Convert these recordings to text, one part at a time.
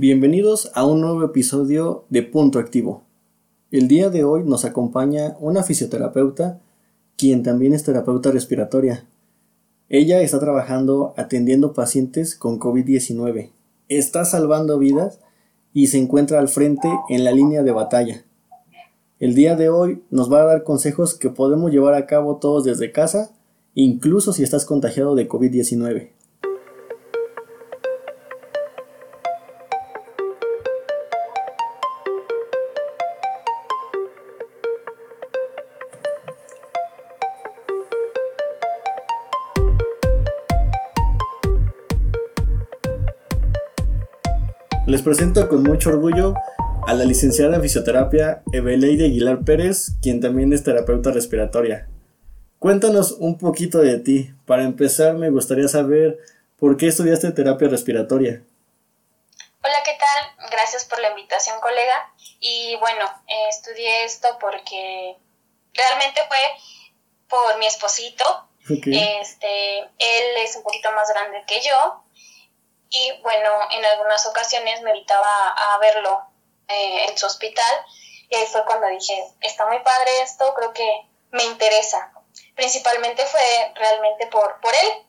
Bienvenidos a un nuevo episodio de Punto Activo. El día de hoy nos acompaña una fisioterapeuta, quien también es terapeuta respiratoria. Ella está trabajando atendiendo pacientes con COVID-19, está salvando vidas y se encuentra al frente en la línea de batalla. El día de hoy nos va a dar consejos que podemos llevar a cabo todos desde casa, incluso si estás contagiado de COVID-19. Les presento con mucho orgullo a la licenciada en fisioterapia Eveleide Aguilar Pérez, quien también es terapeuta respiratoria. Cuéntanos un poquito de ti. Para empezar, me gustaría saber por qué estudiaste terapia respiratoria. Hola, ¿qué tal? Gracias por la invitación, colega. Y bueno, eh, estudié esto porque realmente fue por mi esposito. Este, él es un poquito más grande que yo y bueno, en algunas ocasiones me invitaba a verlo eh, en su hospital y ahí fue cuando dije, está muy padre esto, creo que me interesa. Principalmente fue realmente por, por él.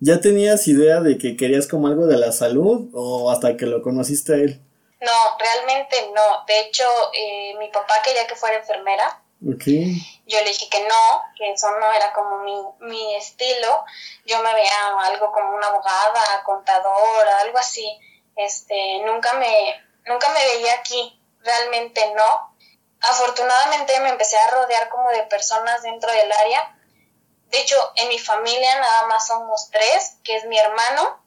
¿Ya tenías idea de que querías como algo de la salud o hasta que lo conociste a él? No, realmente no. De hecho, eh, mi papá quería que fuera enfermera yo le dije que no, que eso no era como mi, mi estilo. Yo me veía algo como una abogada, contadora, algo así. Este, nunca me, nunca me veía aquí, realmente no. Afortunadamente me empecé a rodear como de personas dentro del área. De hecho, en mi familia nada más somos tres, que es mi hermano,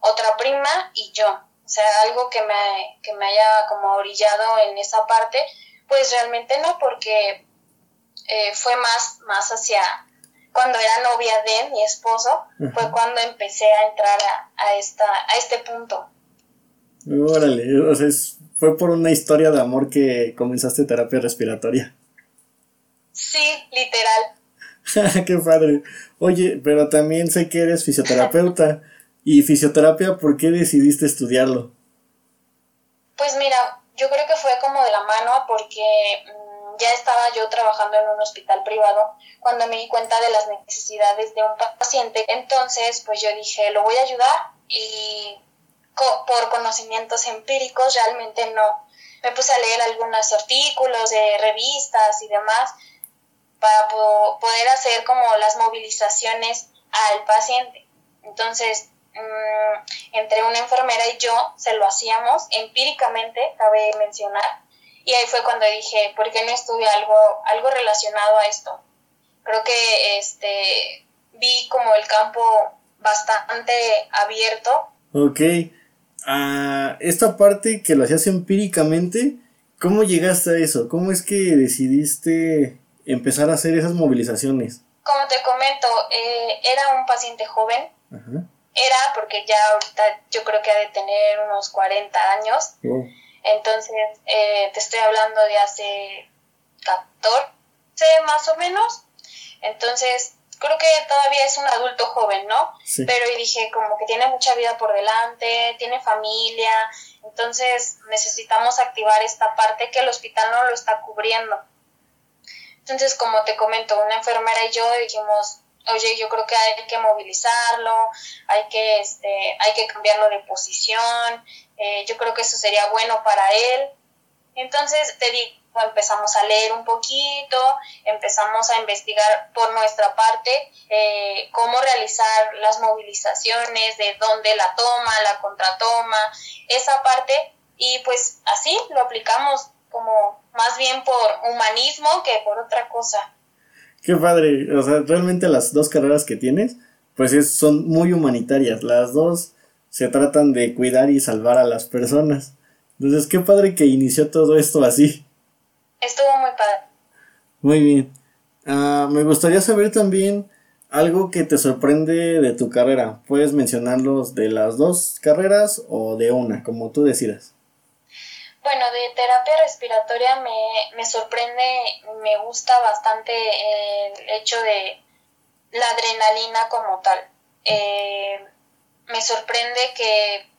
otra prima y yo. O sea, algo que me, que me haya como orillado en esa parte, pues realmente no, porque eh, fue más, más hacia cuando era novia de mi esposo, fue cuando empecé a entrar a, esta, a este punto. Órale, o sea, fue por una historia de amor que comenzaste terapia respiratoria. Sí, literal. Qué padre. Oye, pero también sé que eres fisioterapeuta. ¿Y fisioterapia por qué decidiste estudiarlo? Pues mira, yo creo que fue como de la mano porque ya estaba yo trabajando en un hospital privado cuando me di cuenta de las necesidades de un paciente. Entonces, pues yo dije, lo voy a ayudar y por conocimientos empíricos realmente no. Me puse a leer algunos artículos de revistas y demás para poder hacer como las movilizaciones al paciente. Entonces, mm, entre una enfermera y yo se lo hacíamos empíricamente, cabe mencionar, y ahí fue cuando dije, ¿por qué no estuve algo, algo relacionado a esto? Creo que este, vi como el campo bastante abierto. Ok. Ah, esta parte que lo hacías empíricamente, ¿cómo llegaste a eso? ¿Cómo es que decidiste empezar a hacer esas movilizaciones? Como te comento, eh, era un paciente joven. Era porque ya ahorita yo creo que ha de tener unos 40 años. Oh. Entonces, eh, te estoy hablando de hace 14 más o menos. Entonces, creo que todavía es un adulto joven, ¿no? Pero y dije, como que tiene mucha vida por delante, tiene familia, entonces necesitamos activar esta parte que el hospital no lo está cubriendo. Entonces, como te comento, una enfermera y yo dijimos, oye, yo creo que hay que movilizarlo, hay que, este, hay que cambiarlo de posición, eh, yo creo que eso sería bueno para él. Entonces, te digo, empezamos a leer un poquito, empezamos a investigar por nuestra parte eh, cómo realizar las movilizaciones, de dónde la toma, la contratoma, esa parte, y pues así lo aplicamos como más bien por humanismo que por otra cosa. Qué padre, o sea, realmente las dos carreras que tienes, pues son muy humanitarias, las dos se tratan de cuidar y salvar a las personas. Entonces, qué padre que inició todo esto así. Estuvo muy padre. Muy bien. Ah, me gustaría saber también algo que te sorprende de tu carrera. Puedes mencionarlos de las dos carreras o de una, como tú decidas. Bueno, de terapia respiratoria me, me sorprende, me gusta bastante el hecho de la adrenalina como tal. Eh, me sorprende que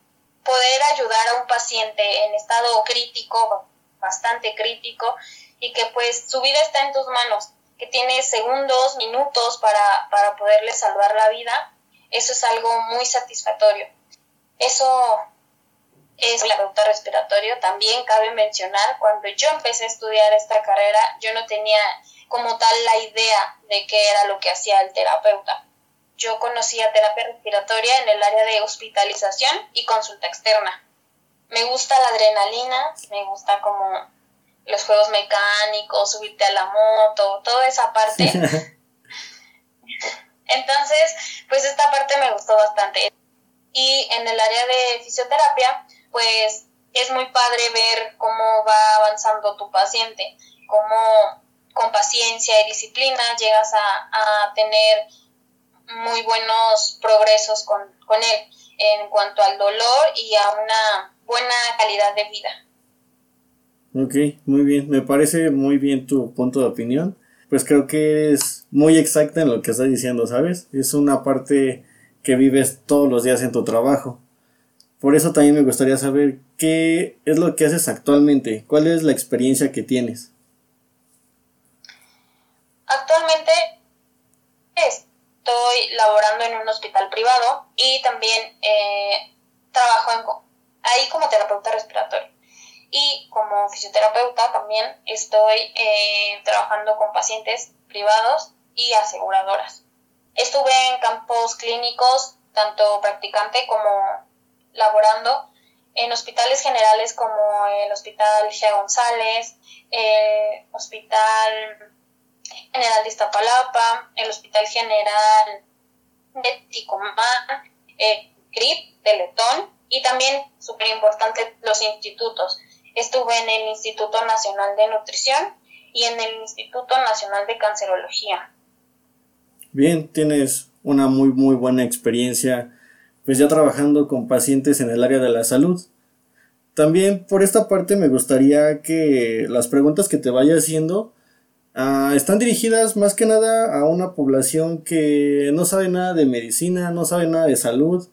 poder ayudar a un paciente en estado crítico, bastante crítico, y que pues su vida está en tus manos, que tienes segundos, minutos para, para poderle salvar la vida, eso es algo muy satisfactorio. Eso es la terapeuta respiratorio. También cabe mencionar, cuando yo empecé a estudiar esta carrera, yo no tenía como tal la idea de qué era lo que hacía el terapeuta. Yo conocía terapia respiratoria en el área de hospitalización y consulta externa. Me gusta la adrenalina, me gusta como los juegos mecánicos, subirte a la moto, toda esa parte. Entonces, pues esta parte me gustó bastante. Y en el área de fisioterapia, pues es muy padre ver cómo va avanzando tu paciente, cómo con paciencia y disciplina llegas a, tener muy buenos progresos con, con él en cuanto al dolor y a una buena calidad de vida. Ok, muy bien, me parece muy bien tu punto de opinión. Pues creo que es muy exacta en lo que estás diciendo, ¿sabes? Es una parte que vives todos los días en tu trabajo. Por eso también me gustaría saber qué es lo que haces actualmente, cuál es la experiencia que tienes. Actualmente estoy laborando en un hospital privado y también eh, trabajo ahí como terapeuta respiratorio. Y como fisioterapeuta también estoy eh, trabajando con pacientes privados y aseguradoras. Estuve en campos clínicos, tanto practicante como laborando, en hospitales generales como el Hospital G. González, el Hospital General de Iztapalapa, el Hospital General de Ticomán, CRIP de Letón y también, súper importante, los institutos. Estuve en el Instituto Nacional de Nutrición y en el Instituto Nacional de Cancerología. Bien, tienes una muy muy buena experiencia pues ya trabajando con pacientes en el área de la salud. También por esta parte me gustaría que las preguntas que te vaya haciendo ah, están dirigidas más que nada a una población que no sabe nada de medicina, no sabe nada de salud,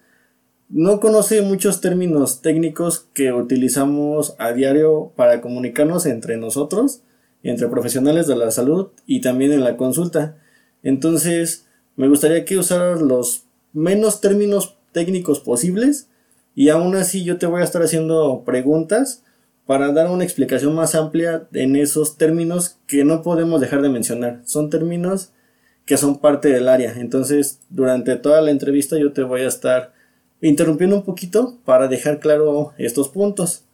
no conoce muchos términos técnicos que utilizamos a diario para comunicarnos entre nosotros, entre profesionales de la salud y también en la consulta. Entonces, me gustaría que usaras los menos términos técnicos posibles y aún así yo te voy a estar haciendo preguntas para dar una explicación más amplia en esos términos que no podemos dejar de mencionar. Son términos que son parte del área. Entonces, durante toda la entrevista yo te voy a estar interrumpiendo un poquito para dejar claro estos puntos.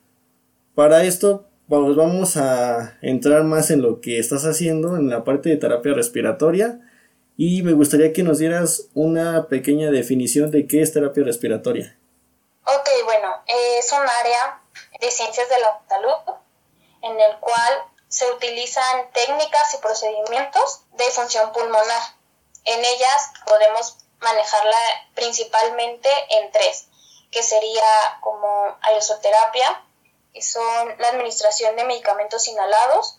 Para esto, pues vamos a entrar más en lo que estás haciendo en la parte de terapia respiratoria y me gustaría que nos dieras una pequeña definición de qué es terapia respiratoria. Ok, bueno, es un área de ciencias de la salud en el cual se utilizan técnicas y procedimientos de función pulmonar. En ellas podemos manejarla principalmente en tres, que sería como aerosoterapia, que son la administración de medicamentos inhalados,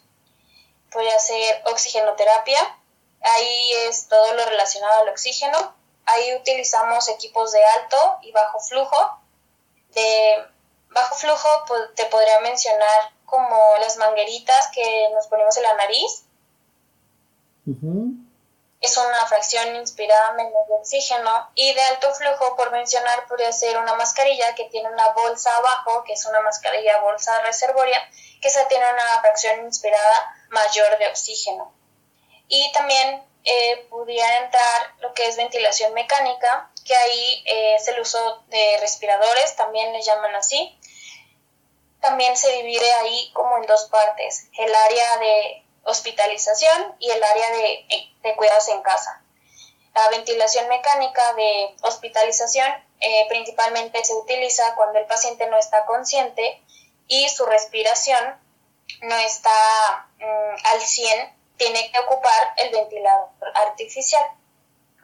podría ser oxigenoterapia, Ahí es todo lo relacionado al oxígeno. Ahí utilizamos equipos de alto y bajo flujo. De bajo flujo pues, te podría mencionar como las mangueritas que nos ponemos en la nariz. Es una fracción inspirada menos de oxígeno. Y de alto flujo, por mencionar, podría ser una mascarilla que tiene una bolsa abajo, que es una mascarilla bolsa reservoria, que esa tiene una fracción inspirada mayor de oxígeno. Y también eh, pudiera entrar lo que es ventilación mecánica, que ahí eh, es el uso de respiradores, también le llaman así. También se divide ahí como en dos partes, el área de hospitalización y el área de, de cuidados en casa. La ventilación mecánica de hospitalización eh, principalmente se utiliza cuando el paciente no está consciente y su respiración no está mm, al 100 tiene que ocupar el ventilador artificial.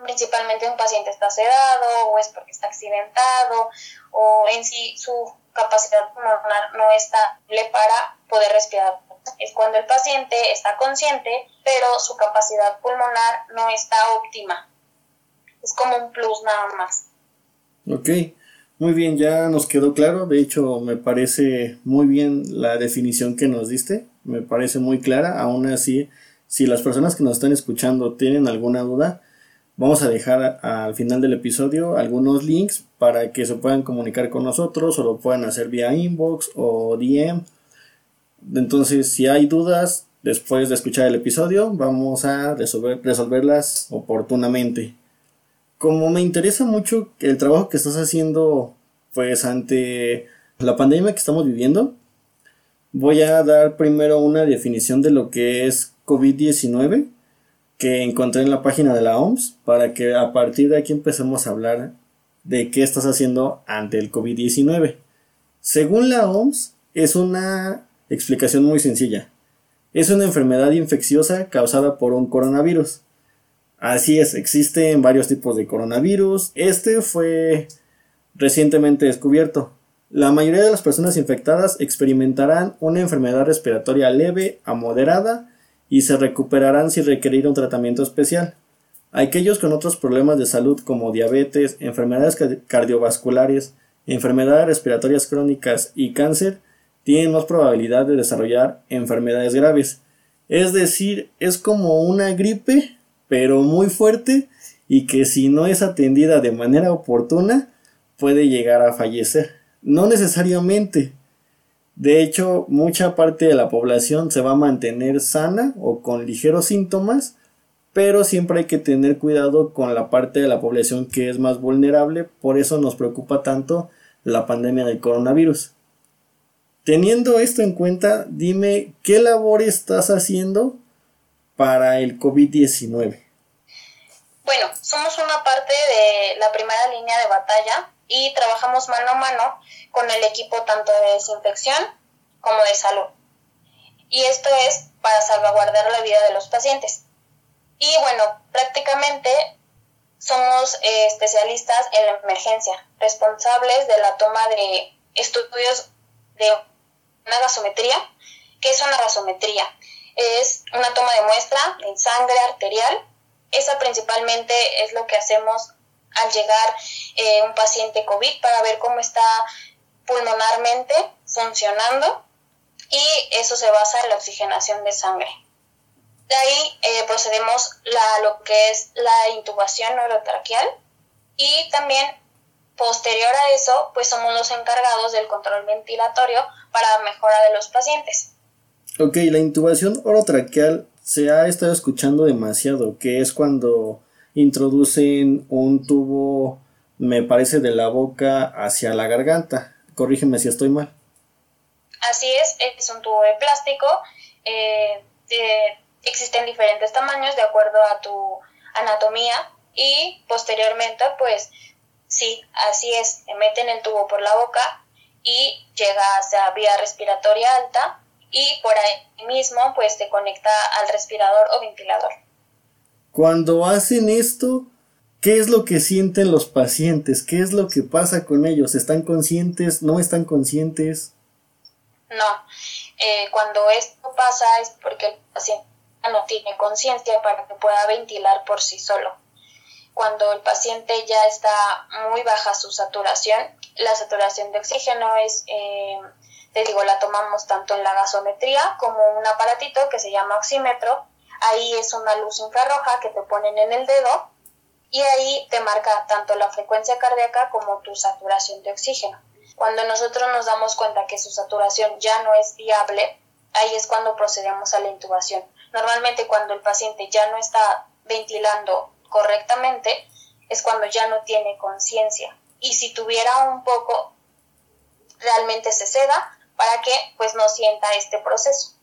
Principalmente un paciente está sedado o es porque está accidentado o en sí su capacidad pulmonar no está para poder respirar. Es cuando el paciente está consciente, pero su capacidad pulmonar no está óptima. Es como un plus nada más. Ok, Muy bien, ya nos quedó claro. De hecho, me parece muy bien la definición que nos diste. Me parece muy clara. Aún así, si las personas que nos están escuchando tienen alguna duda, vamos a dejar al final del episodio algunos links para que se puedan comunicar con nosotros o lo puedan hacer vía inbox o DM. Entonces, si hay dudas, después de escuchar el episodio, vamos a resolver, resolverlas oportunamente como me interesa mucho el trabajo que estás haciendo, pues ante la pandemia que estamos viviendo, voy a dar primero una definición de lo que es COVID-19 que encontré en la página de la OMS para que a partir de aquí empecemos a hablar de qué estás haciendo ante el COVID-19. Según la OMS, es una explicación muy sencilla. Es una enfermedad infecciosa causada por un coronavirus. Así es, existen varios tipos de coronavirus. Este fue recientemente descubierto. La mayoría de las personas infectadas experimentarán una enfermedad respiratoria leve a moderada y se recuperarán sin requerir un tratamiento especial. Aquellos con otros problemas de salud como diabetes, enfermedades cardiovasculares, enfermedades respiratorias crónicas y cáncer tienen más probabilidad de desarrollar enfermedades graves. Es decir, es como una gripe pero muy fuerte y que si no es atendida de manera oportuna puede llegar a fallecer. No necesariamente. De hecho, mucha parte de la población se va a mantener sana o con ligeros síntomas, pero siempre hay que tener cuidado con la parte de la población que es más vulnerable, por eso nos preocupa tanto la pandemia del coronavirus. Teniendo esto en cuenta, dime qué labor estás haciendo para el COVID-19? Bueno, somos una parte de la primera línea de batalla y trabajamos mano a mano con el equipo tanto de desinfección como de salud. Y esto es para salvaguardar la vida de los pacientes. Y bueno, prácticamente somos eh, especialistas en la emergencia, responsables de la toma de estudios de una gasometría. ¿Qué es una gasometría? es una toma de muestra en sangre arterial. Esa principalmente es lo que hacemos al llegar eh, un paciente COVID para ver cómo está pulmonarmente funcionando y eso se basa en la oxigenación de sangre. De ahí eh, procedemos a lo que es la intubación neurotraqueal y también posterior a eso pues somos los encargados del control ventilatorio para mejora de los pacientes. Ok, la intubación orotraqueal se ha estado escuchando demasiado, que es cuando introducen un tubo, me parece, de la boca hacia la garganta. Corrígeme si estoy mal. Así es, es un tubo de plástico. Eh, existen diferentes tamaños de acuerdo a tu anatomía y posteriormente, pues sí, así es, meten el tubo por la boca y llega hacia vía respiratoria alta y por ahí mismo pues te conecta al respirador o ventilador. Cuando hacen esto, ¿qué es lo que sienten los pacientes? ¿Qué es lo que pasa con ellos? ¿Están conscientes? ¿No están conscientes? No, eh, cuando esto pasa es porque el paciente no tiene conciencia para que pueda ventilar por sí solo. Cuando el paciente ya está muy baja su saturación, la saturación de oxígeno es eh, te digo, la tomamos tanto en la gasometría como un aparatito que se llama oxímetro. Ahí es una luz infrarroja que te ponen en el dedo y ahí te marca tanto la frecuencia cardíaca como tu saturación de oxígeno. Cuando nosotros nos damos cuenta que su saturación ya no es viable, ahí es cuando procedemos a la intubación. Normalmente cuando el paciente ya no está ventilando correctamente, es cuando ya no tiene conciencia. Y si tuviera un poco, realmente se ceda para que pues no sienta este proceso.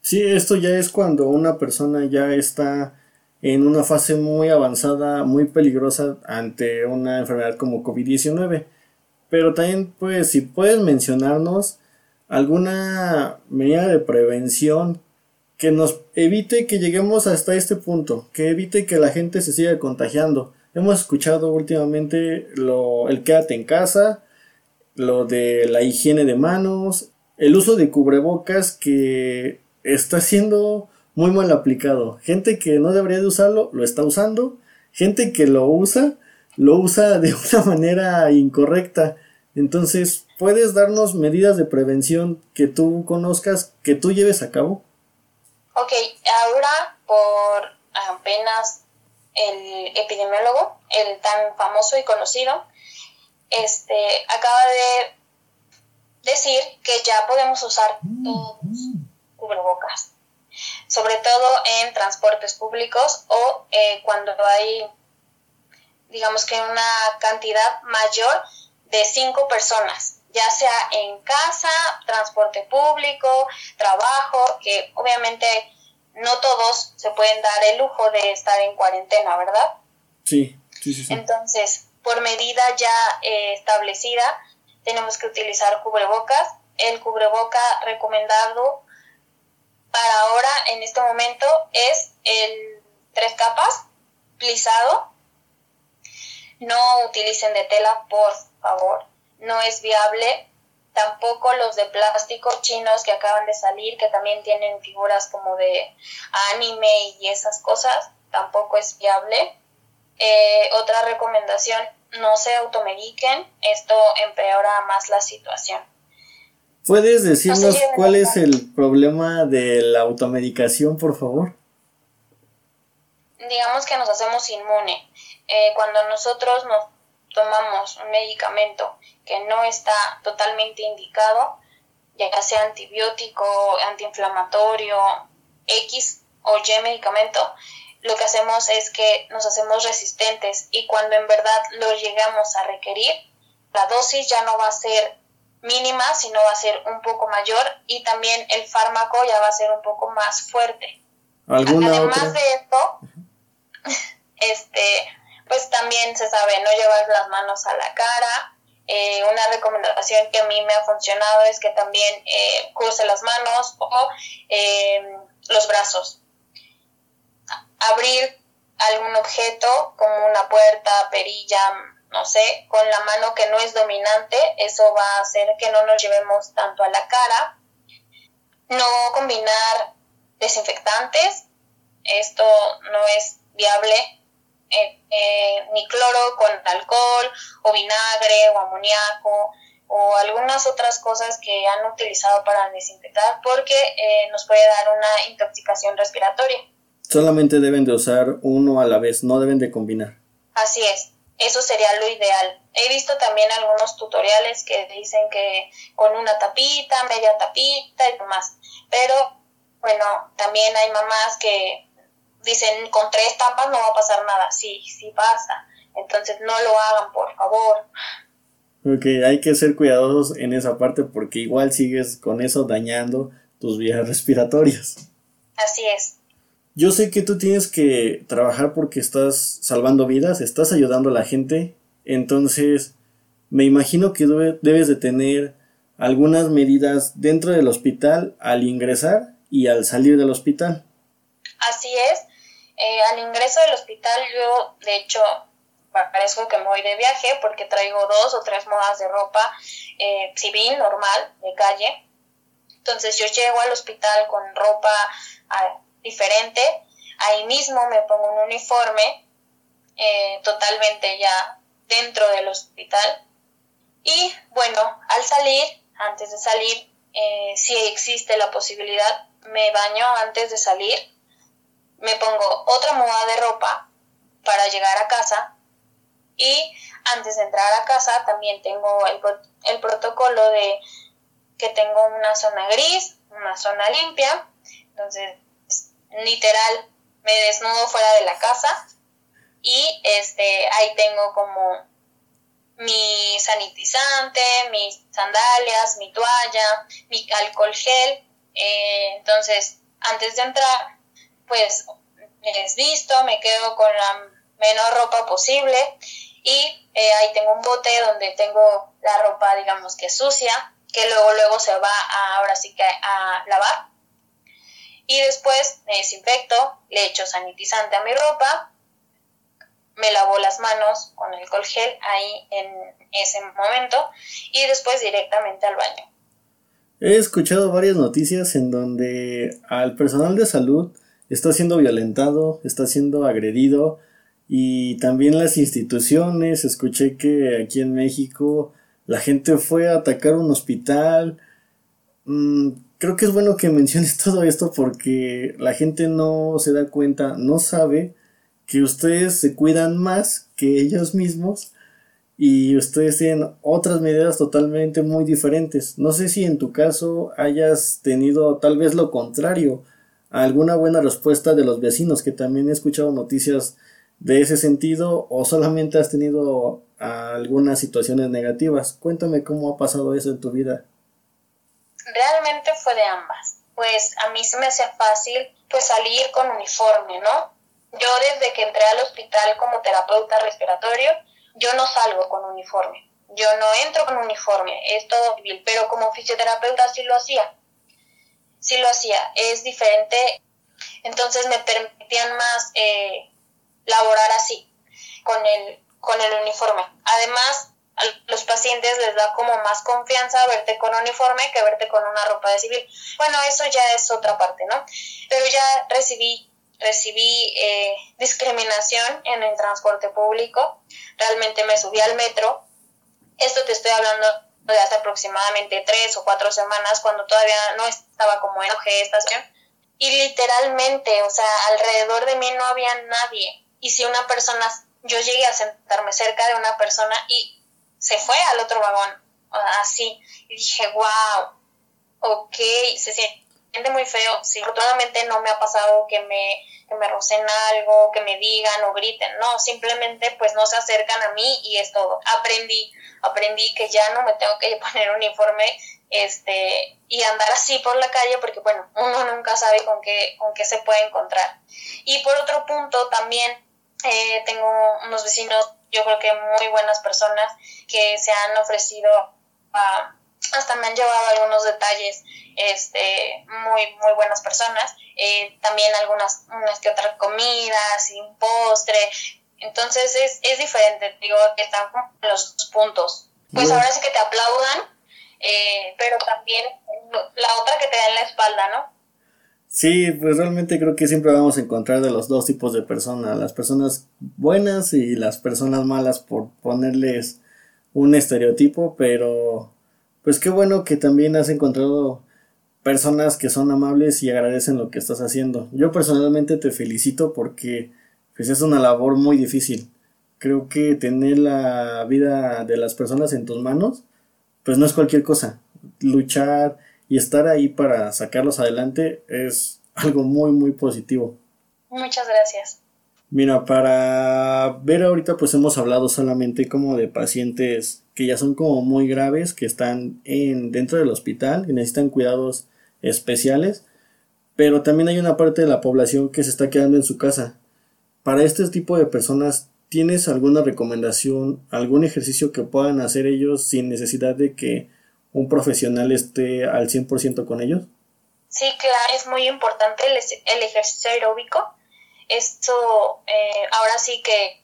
Sí, esto ya es cuando una persona ya está en una fase muy avanzada, muy peligrosa ante una enfermedad como COVID-19. Pero también, pues, si puedes mencionarnos alguna medida de prevención que nos evite que lleguemos hasta este punto, que evite que la gente se siga contagiando. Hemos escuchado últimamente lo, el quédate en casa, lo de la higiene de manos, el uso de cubrebocas que está siendo muy mal aplicado. Gente que no debería de usarlo lo está usando, gente que lo usa lo usa de una manera incorrecta. Entonces, ¿puedes darnos medidas de prevención que tú conozcas, que tú lleves a cabo? Ok, ahora por apenas el epidemiólogo, el tan famoso y conocido, este, acaba de decir que ya podemos usar todos cubrebocas, sobre todo en transportes públicos o eh, cuando hay, digamos que una cantidad mayor de cinco personas, ya sea en casa, transporte público, trabajo, que obviamente no todos se pueden dar el lujo de estar en cuarentena, ¿verdad? Sí, sí, sí. Entonces, por medida ya eh, establecida, tenemos que utilizar cubrebocas. El cubreboca recomendado para ahora, en este momento, es el tres capas, plisado. No utilicen de tela, por favor. No es viable tampoco los de plástico chinos que acaban de salir, que también tienen figuras como de anime y esas cosas, tampoco es viable. Eh, otra recomendación, no se automediquen, esto empeora más la situación. ¿Puedes decirnos cuál es el problema de la automedicación, por favor? Digamos que nos hacemos inmune. Eh, cuando nosotros nos tomamos un medicamento que no está totalmente indicado, ya sea antibiótico, antiinflamatorio, X o Y medicamento, lo que hacemos es que nos hacemos resistentes y cuando en verdad lo llegamos a requerir, la dosis ya no va a ser mínima, sino va a ser un poco mayor y también el fármaco ya va a ser un poco más fuerte. Además de esto, este, pues también se sabe no llevar las manos a la cara. Eh, una recomendación que a mí me ha funcionado es que también eh, cruce las manos o eh, los brazos. Abrir algún objeto como una puerta, perilla, no sé, con la mano que no es dominante, eso va a hacer que no nos llevemos tanto a la cara. No combinar desinfectantes, esto no es viable eh, eh, ni cloro con alcohol o vinagre o amoníaco o algunas otras cosas que han utilizado para desinfectar porque eh, nos puede dar una intoxicación respiratoria. Solamente deben de usar uno a la vez, no deben de combinar. Así es, eso sería lo ideal. He visto también algunos tutoriales que dicen que con una tapita, media tapita y demás, pero bueno, también hay mamás que dicen con tres tapas no va a pasar nada. Sí, sí pasa. Entonces no lo hagan, por favor. Ok, hay que ser cuidadosos en esa parte porque igual sigues con eso dañando tus vías respiratorias. Así es. Yo sé que tú tienes que trabajar porque estás salvando vidas, estás ayudando a la gente, entonces me imagino que debes de tener algunas medidas dentro del hospital al ingresar y al salir del hospital. Así es, eh, al ingreso del hospital yo, de hecho, parezco que me voy de viaje porque traigo dos o tres modas de ropa eh, civil, normal, de calle. Entonces yo llego al hospital con ropa ah, diferente, ahí mismo me pongo un uniforme eh, totalmente ya dentro del hospital. Y bueno, al salir, antes de salir, si existe la posibilidad, me baño antes de salir. Me pongo otra moda de ropa para llegar a casa. Y antes de entrar a casa también tengo el, el protocolo de que tengo una zona gris, una zona limpia, entonces literal me desnudo fuera de la casa y este ahí tengo como mi sanitizante, mis sandalias, mi toalla, mi alcohol gel, eh, entonces antes de entrar pues es visto, me quedo con la menor ropa posible y eh, ahí tengo un bote donde tengo la ropa, digamos que sucia, que luego luego se va a, ahora sí que a lavar. Y después me desinfecto, le echo sanitizante a mi ropa, me lavo las manos con alcohol gel ahí en ese momento y después directamente al baño. He escuchado varias noticias en donde al personal de salud está siendo violentado, está siendo agredido y también las instituciones. Escuché que aquí en México la gente fue a atacar un hospital. Mm, creo que es bueno que menciones todo esto porque la gente no se da cuenta, no sabe que ustedes se cuidan más que ellos mismos y ustedes tienen otras medidas totalmente muy diferentes. No sé si en tu caso hayas tenido tal vez lo contrario, alguna buena respuesta de los vecinos, que también he escuchado noticias de ese sentido, o solamente has tenido algunas situaciones negativas. Cuéntame cómo ha pasado eso en tu vida. Realmente fue de ambas. Pues a mí se me hacía fácil pues salir con uniforme, ¿no? Yo desde que entré al hospital como terapeuta respiratorio, yo no salgo con uniforme. Yo no entro con uniforme, es todo civil, pero como fisioterapeuta sí lo hacía. Sí lo hacía, es diferente. Entonces me permitían más eh, laborar así, con el, con el uniforme. Además, a los pacientes les da como más confianza verte con uniforme que verte con una ropa de civil. Bueno, eso ya es otra parte, ¿no? Pero ya recibí, recibí eh, discriminación en el transporte público. Realmente me subí al metro. Esto te estoy hablando de hace aproximadamente tres o cuatro semanas, cuando todavía no estaba como en estación. Y literalmente, o sea, alrededor de mí no había nadie. Y si una persona yo llegué a sentarme cerca de una persona y se fue al otro vagón, así, y dije, wow, ok, se siente muy feo, sí, afortunadamente no me ha pasado que me, que me rocen algo, que me digan o griten, no, simplemente pues no se acercan a mí y es todo, aprendí, aprendí que ya no me tengo que poner uniforme este y andar así por la calle porque bueno uno nunca sabe con qué con qué se puede encontrar. Y por otro punto también eh, tengo unos vecinos, yo creo que muy buenas personas, que se han ofrecido a, hasta me han llevado algunos detalles, este, muy, muy buenas personas, eh, también algunas, unas que otras comidas y un postre, entonces es, es diferente, digo, que están los puntos. Pues ahora sí que te aplaudan, eh, pero también la otra que te da en la espalda, ¿no? Sí, pues realmente creo que siempre vamos a encontrar de los dos tipos de personas, las personas buenas y las personas malas por ponerles un estereotipo, pero pues qué bueno que también has encontrado personas que son amables y agradecen lo que estás haciendo. Yo personalmente te felicito porque pues es una labor muy difícil. Creo que tener la vida de las personas en tus manos pues no es cualquier cosa. Luchar y estar ahí para sacarlos adelante es algo muy, muy positivo. Muchas gracias. Mira, para ver ahorita pues hemos hablado solamente como de pacientes que ya son como muy graves, que están en, dentro del hospital y necesitan cuidados especiales, pero también hay una parte de la población que se está quedando en su casa. Para este tipo de personas, ¿tienes alguna recomendación, algún ejercicio que puedan hacer ellos sin necesidad de que un profesional esté al 100% con ellos? Sí, claro, es muy importante el, ejercicio aeróbico. Esto, eh, ahora sí que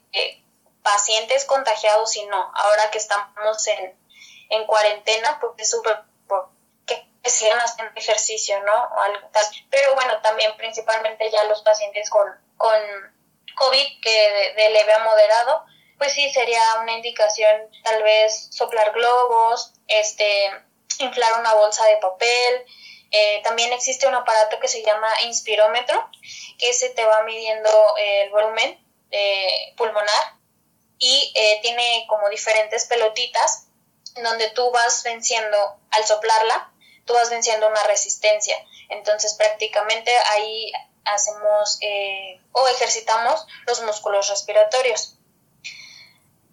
pacientes contagiados y no, ahora que estamos en, en cuarentena, porque es súper que, sigan haciendo ejercicio, ¿no? Pero bueno, también principalmente ya los pacientes con, con COVID, que de leve a moderado, pues sí sería una indicación tal vez soplar globos, este, inflar una bolsa de papel. Eh, también existe un aparato que se llama inspirómetro, que se te va midiendo el volumen eh, pulmonar y eh, tiene como diferentes pelotitas donde tú vas venciendo, al soplarla, tú vas venciendo una resistencia. Entonces prácticamente ahí hacemos o ejercitamos los músculos respiratorios.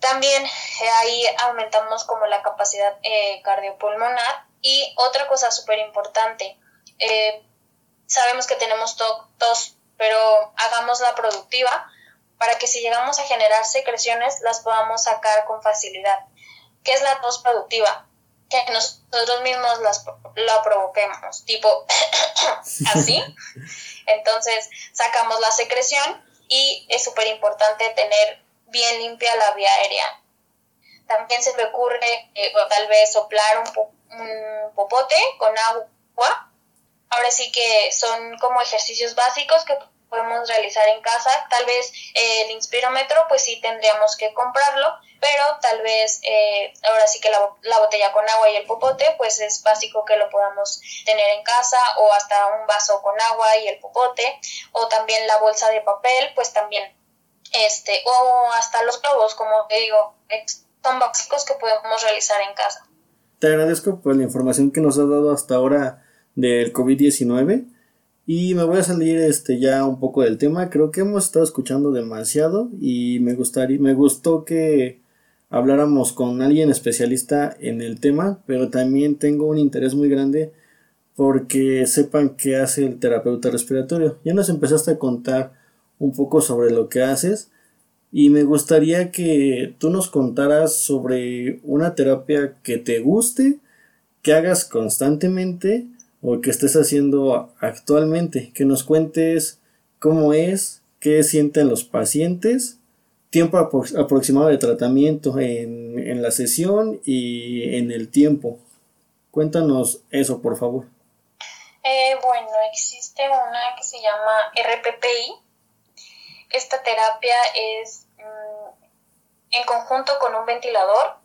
También eh, ahí aumentamos como la capacidad eh, cardiopulmonar y otra cosa súper importante, eh, sabemos que tenemos tos, pero hagámosla productiva para que si llegamos a generar secreciones las podamos sacar con facilidad. ¿Qué es la tos productiva? Que nosotros mismos las, la provoquemos, tipo así. Entonces sacamos la secreción y es súper importante tener bien limpia la vía aérea. También se me ocurre eh, tal vez soplar un, popote con agua. Ahora sí que son como ejercicios básicos que podemos realizar en casa. Tal vez eh, el inspirómetro, pues sí tendríamos que comprarlo, pero tal vez eh, ahora sí que la, la, botella con agua y el popote, pues es básico que lo podamos tener en casa o hasta un vaso con agua y el popote o también la bolsa de papel, pues también este o hasta los globos, como te digo, son básicos que podemos realizar en casa. Te agradezco por la información que nos has dado hasta ahora del COVID-19 y me voy a salir este ya un poco del tema. Creo que hemos estado escuchando demasiado y me gustaría me gustó que habláramos con alguien especialista en el tema, pero también tengo un interés muy grande porque sepan qué hace el terapeuta respiratorio. Ya nos empezaste a contar un poco sobre lo que haces y me gustaría que tú nos contaras sobre una terapia que te guste, que hagas constantemente o que estés haciendo actualmente, que nos cuentes cómo es, qué sienten los pacientes, tiempo aproximado de tratamiento en, la sesión y en el tiempo. Cuéntanos eso, por favor. Eh, bueno, existe una que se llama RPPI. Esta terapia es mm, en conjunto con un ventilador.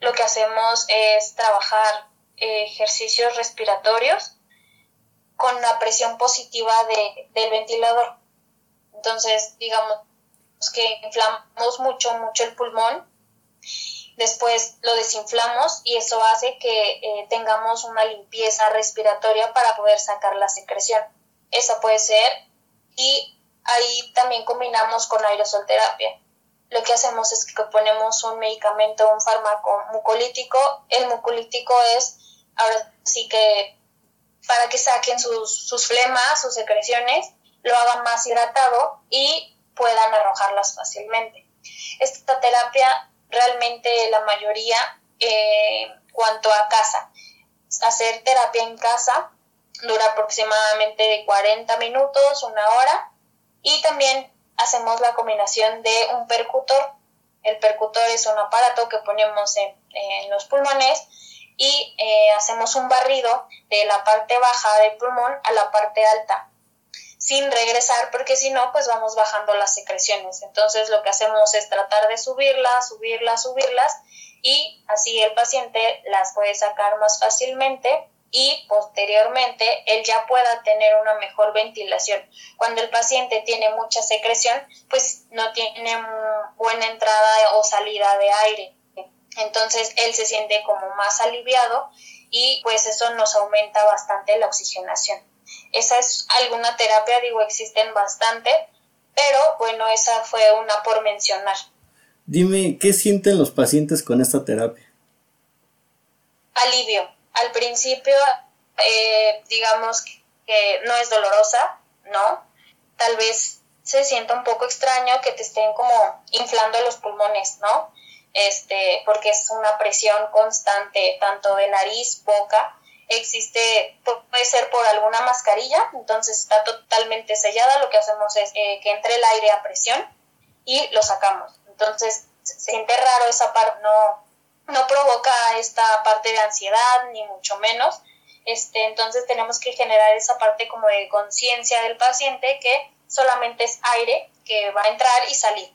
Lo que hacemos es trabajar ejercicios respiratorios con la presión positiva de, del ventilador. Entonces, digamos que inflamamos mucho, mucho el pulmón, después lo desinflamos y eso hace que eh, tengamos una limpieza respiratoria para poder sacar la secreción. Esa puede ser y ahí también combinamos con aerosolterapia. Lo que hacemos es que ponemos un medicamento, un fármaco mucolítico. El mucolítico es ahora sí que para que saquen sus, sus flemas, sus secreciones, lo hagan más hidratado y puedan arrojarlas fácilmente. Esta terapia realmente la mayoría eh, cuanto a casa. Hacer terapia en casa dura aproximadamente 40 minutos, una hora y también hacemos la combinación de un percutor. El percutor es un aparato que ponemos en, los pulmones y eh, hacemos un barrido de la parte baja del pulmón a la parte alta sin regresar porque si no pues vamos bajando las secreciones entonces lo que hacemos es tratar de subirlas subirlas subirlas y así el paciente las puede sacar más fácilmente y posteriormente él ya pueda tener una mejor ventilación. Cuando el paciente tiene mucha secreción, pues no tiene buena entrada o salida de aire. Entonces él se siente como más aliviado y pues eso nos aumenta bastante la oxigenación. Esa es alguna terapia, digo, existen bastante, pero bueno, esa fue una por mencionar. Dime, ¿qué sienten los pacientes con esta terapia? Alivio. Al principio, eh, digamos que no es dolorosa, ¿no? Tal vez se sienta un poco extraño que te estén como inflando los pulmones, ¿no? este, porque es una presión constante tanto de nariz, boca, existe, puede ser por alguna mascarilla, entonces está totalmente sellada, lo que hacemos es eh, que entre el aire a presión y lo sacamos. Entonces se siente raro esa parte, no, no provoca esta parte de ansiedad, ni mucho menos. Este, entonces tenemos que generar esa parte como de conciencia del paciente que solamente es aire que va a entrar y salir.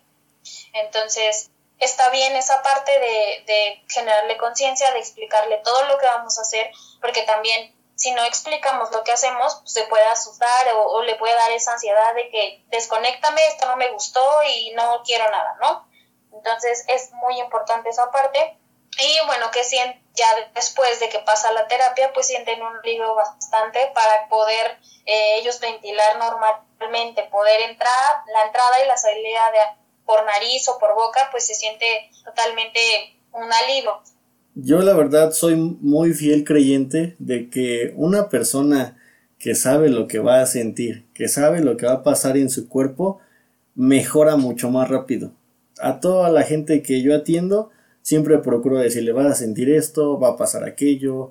Entonces, está bien esa parte de, generarle conciencia, de explicarle todo lo que vamos a hacer, porque también si no explicamos lo que hacemos, pues, se puede asustar o, le puede dar esa ansiedad de que desconéctame, esto no me gustó y no quiero nada, ¿no? Entonces es muy importante esa parte. Y bueno, que sienten, ya después de que pasa la terapia, pues sienten un alivio bastante para poder eh, ellos ventilar normalmente, poder entrar, la entrada y la salida de por nariz o por boca, pues se siente totalmente un alivio. Yo la verdad soy muy fiel creyente de que una persona que sabe lo que va a sentir, que sabe lo que va a pasar en su cuerpo, mejora mucho más rápido. A toda la gente que yo atiendo, siempre procuro decirle, vas a sentir esto, va a pasar aquello,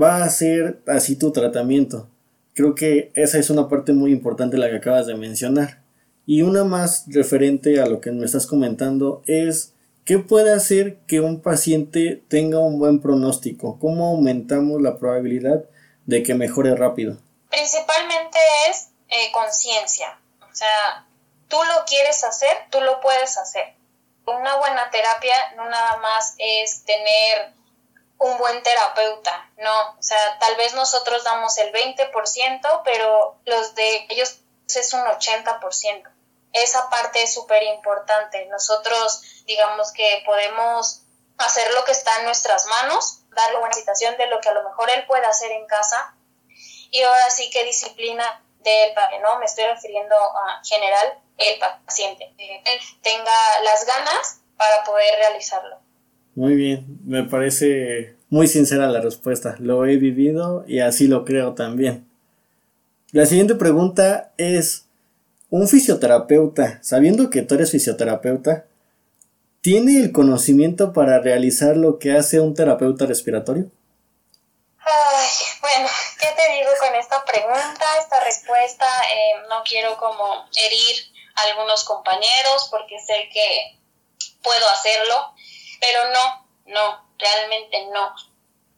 va a ser así tu tratamiento. Creo que esa es una parte muy importante la que acabas de mencionar. Y una más referente a lo que me estás comentando es ¿qué puede hacer que un paciente tenga un buen pronóstico? ¿Cómo aumentamos la probabilidad de que mejore rápido? Principalmente es eh, conciencia. O sea, tú lo quieres hacer, tú lo puedes hacer. Una buena terapia no nada más es tener un buen terapeuta, no, o sea, tal vez nosotros damos el 20%, pero los de ellos es un 80%. Esa parte es súper importante. Nosotros, digamos que podemos hacer lo que está en nuestras manos, darle una citación de lo que a lo mejor él puede hacer en casa. Y ahora sí que disciplina del paciente, ¿no? Me estoy refiriendo a general el paciente. Él tenga las ganas para poder realizarlo. Muy bien, me parece muy sincera la respuesta. Lo he vivido y así lo creo también. La siguiente pregunta es, ¿un fisioterapeuta, sabiendo que tú eres fisioterapeuta, ¿Tiene el conocimiento para realizar lo que hace un terapeuta respiratorio? Ay, bueno, ¿qué te digo con esta pregunta, esta respuesta? Eh, no quiero como herir algunos compañeros porque sé que puedo hacerlo, pero no, no, realmente no.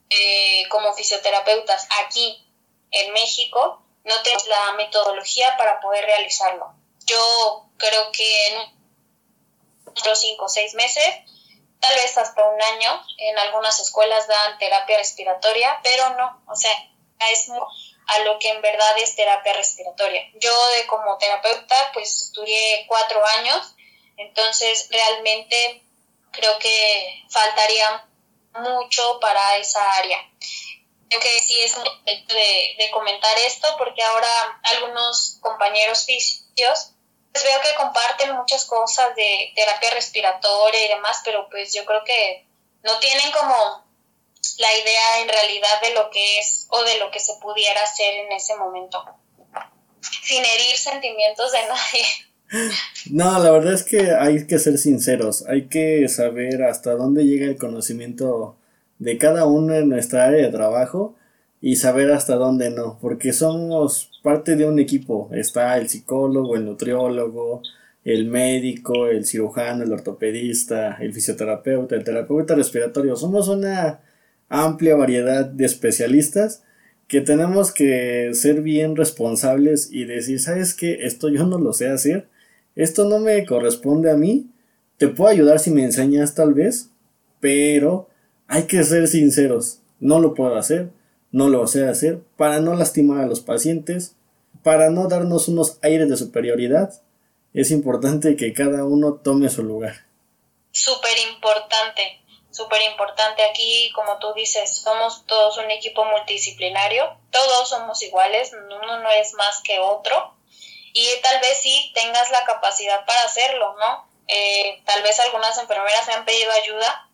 Eh, como fisioterapeutas aquí en México no tenemos la metodología para poder realizarlo. Yo creo que en otros cinco o seis meses, tal vez hasta un año. En algunas escuelas dan terapia respiratoria, pero no, o sea, es a lo que en verdad es terapia respiratoria. Yo de como terapeuta pues estudié cuatro años, entonces realmente creo que faltaría mucho para esa área. Creo que sí es de, de comentar esto porque ahora algunos compañeros físicos pues veo que comparten muchas cosas de terapia respiratoria y demás, pero pues yo creo que no tienen como la idea en realidad de lo que es o de lo que se pudiera hacer en ese momento, sin herir sentimientos de nadie. No, la verdad es que hay que ser sinceros, hay que saber hasta dónde llega el conocimiento de cada uno en nuestra área de trabajo y saber hasta dónde no, porque somos parte de un equipo. Está el psicólogo, el nutriólogo, el médico, el cirujano, el ortopedista, el fisioterapeuta, el terapeuta respiratorio. Somos una amplia variedad de especialistas que tenemos que ser bien responsables y decir, ¿sabes qué? Esto yo no lo sé hacer, esto no me corresponde a mí, te puedo ayudar si me enseñas tal vez, pero hay que ser sinceros, no lo puedo hacer, no lo sé hacer para no lastimar a los pacientes, para no darnos unos aires de superioridad. Es importante que cada uno tome su lugar. Súper importante, súper importante. Aquí, como tú dices, somos todos un equipo multidisciplinario, todos somos iguales, uno no es más que otro. Y tal vez sí tengas la capacidad para hacerlo, ¿no? Eh, tal vez algunas enfermeras me han pedido ayuda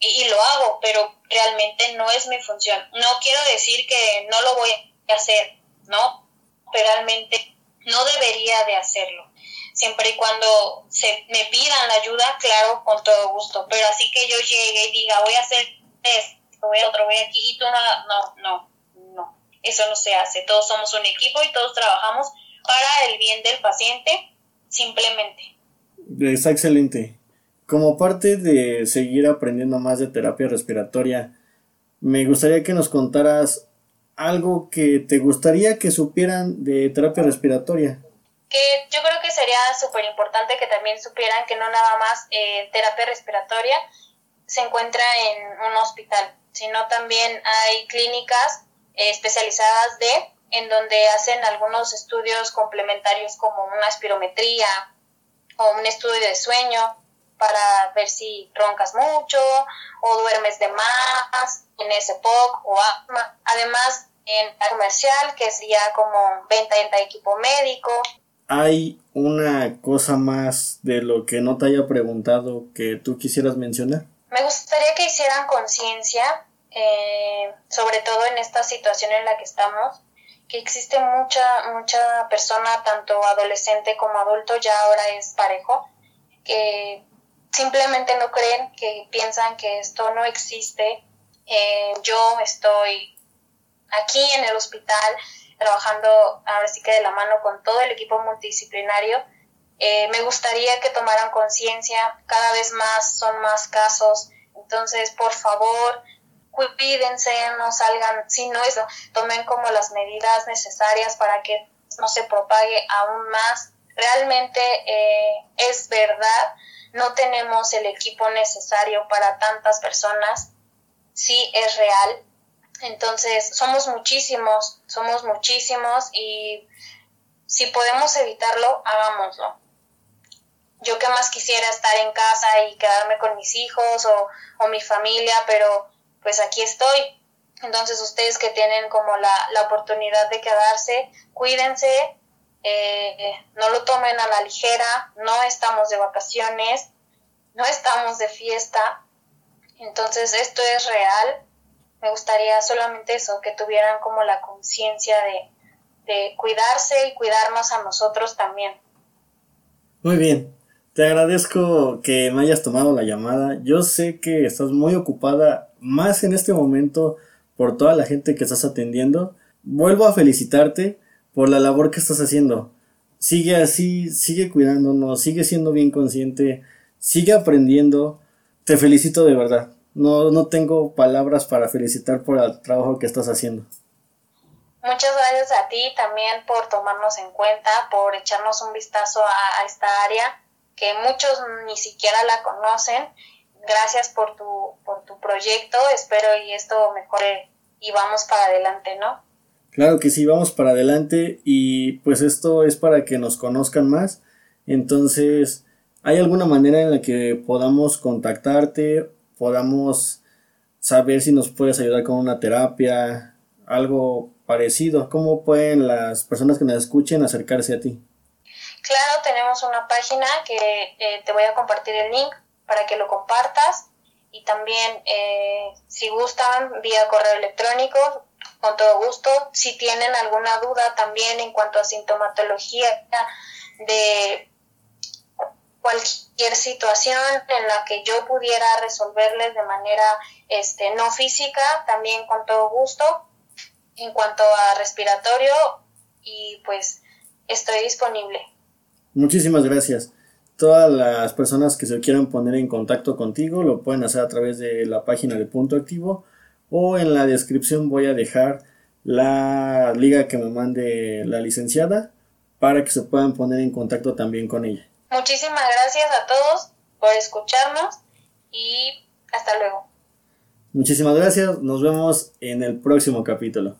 y, lo hago, pero realmente no es mi función. No quiero decir que no lo voy a hacer, ¿no? Pero realmente no debería de hacerlo. Siempre y cuando se me pidan la ayuda, claro, con todo gusto. Pero así que yo llegue y diga, voy a hacer esto, voy a otro, voy aquí, y tú no, no, no, no. Eso no se hace. Todos somos un equipo y todos trabajamos para el bien del paciente, simplemente. Está excelente. Como parte de seguir aprendiendo más de terapia respiratoria, me gustaría que nos contaras algo que te gustaría que supieran de terapia respiratoria. Que yo creo que sería súper importante que también supieran que no nada más eh, terapia respiratoria se encuentra en un hospital, sino también hay clínicas eh, especializadas de en donde hacen algunos estudios complementarios como una espirometría o un estudio de sueño para ver si roncas mucho o duermes de más, en ese POC o asma. Además, en la comercial, que sería como venta de equipo médico. ¿Hay una cosa más de lo que no te haya preguntado que tú quisieras mencionar? Me gustaría que hicieran conciencia, eh, sobre todo en esta situación en la que estamos, que existe mucha, mucha persona, tanto adolescente como adulto, ya ahora es parejo, que simplemente no creen, que piensan que esto no existe. Eh, yo estoy aquí en el hospital trabajando ahora sí que de la mano con todo el equipo multidisciplinario. Eh, me gustaría que tomaran conciencia, cada vez más son más casos, entonces por favor cuídense, no salgan, si no eso, tomen como las medidas necesarias para que no se propague aún más. Realmente eh, es verdad, no tenemos el equipo necesario para tantas personas, sí es real. Entonces, somos muchísimos, somos muchísimos y si podemos evitarlo, hagámoslo. Yo que más quisiera estar en casa y quedarme con mis hijos o, o mi familia, pero pues aquí estoy, entonces ustedes que tienen como la, la oportunidad de quedarse, cuídense, eh, no lo tomen a la ligera, no estamos de vacaciones, no estamos de fiesta, entonces esto es real. Me gustaría solamente eso, que tuvieran como la conciencia de, de cuidarse y cuidarnos a nosotros también. Muy bien, te agradezco que me hayas tomado la llamada. Yo sé que estás muy ocupada, más en este momento por toda la gente que estás atendiendo. Vuelvo a felicitarte por la labor que estás haciendo. Sigue así, sigue cuidándonos, sigue siendo bien consciente, sigue aprendiendo. Te felicito de verdad. No, no tengo palabras para felicitar por el trabajo que estás haciendo. Muchas gracias a ti también por tomarnos en cuenta, por echarnos un vistazo a, a esta área que muchos ni siquiera la conocen gracias por tu, por tu proyecto, espero y esto mejore y vamos para adelante, ¿no? Claro que sí, vamos para adelante y pues esto es para que nos conozcan más. Entonces, ¿hay alguna manera en la que podamos contactarte, podamos saber si nos puedes ayudar con una terapia, algo parecido? ¿Cómo pueden las personas que nos escuchen acercarse a ti? Claro, tenemos una página que eh, te voy a compartir el link para que lo compartas y también eh, si gustan vía correo electrónico con todo gusto. Si tienen alguna duda también en cuanto a sintomatología de cualquier situación en la que yo pudiera resolverles de manera este no física también con todo gusto en cuanto a respiratorio y pues estoy disponible. Muchísimas gracias. Todas las personas que se quieran poner en contacto contigo lo pueden hacer a través de la página de Punto Activo o en la descripción voy a dejar la liga que me mande la licenciada para que se puedan poner en contacto también con ella. Muchísimas gracias a todos por escucharnos y hasta luego. Muchísimas gracias, nos vemos en el próximo capítulo.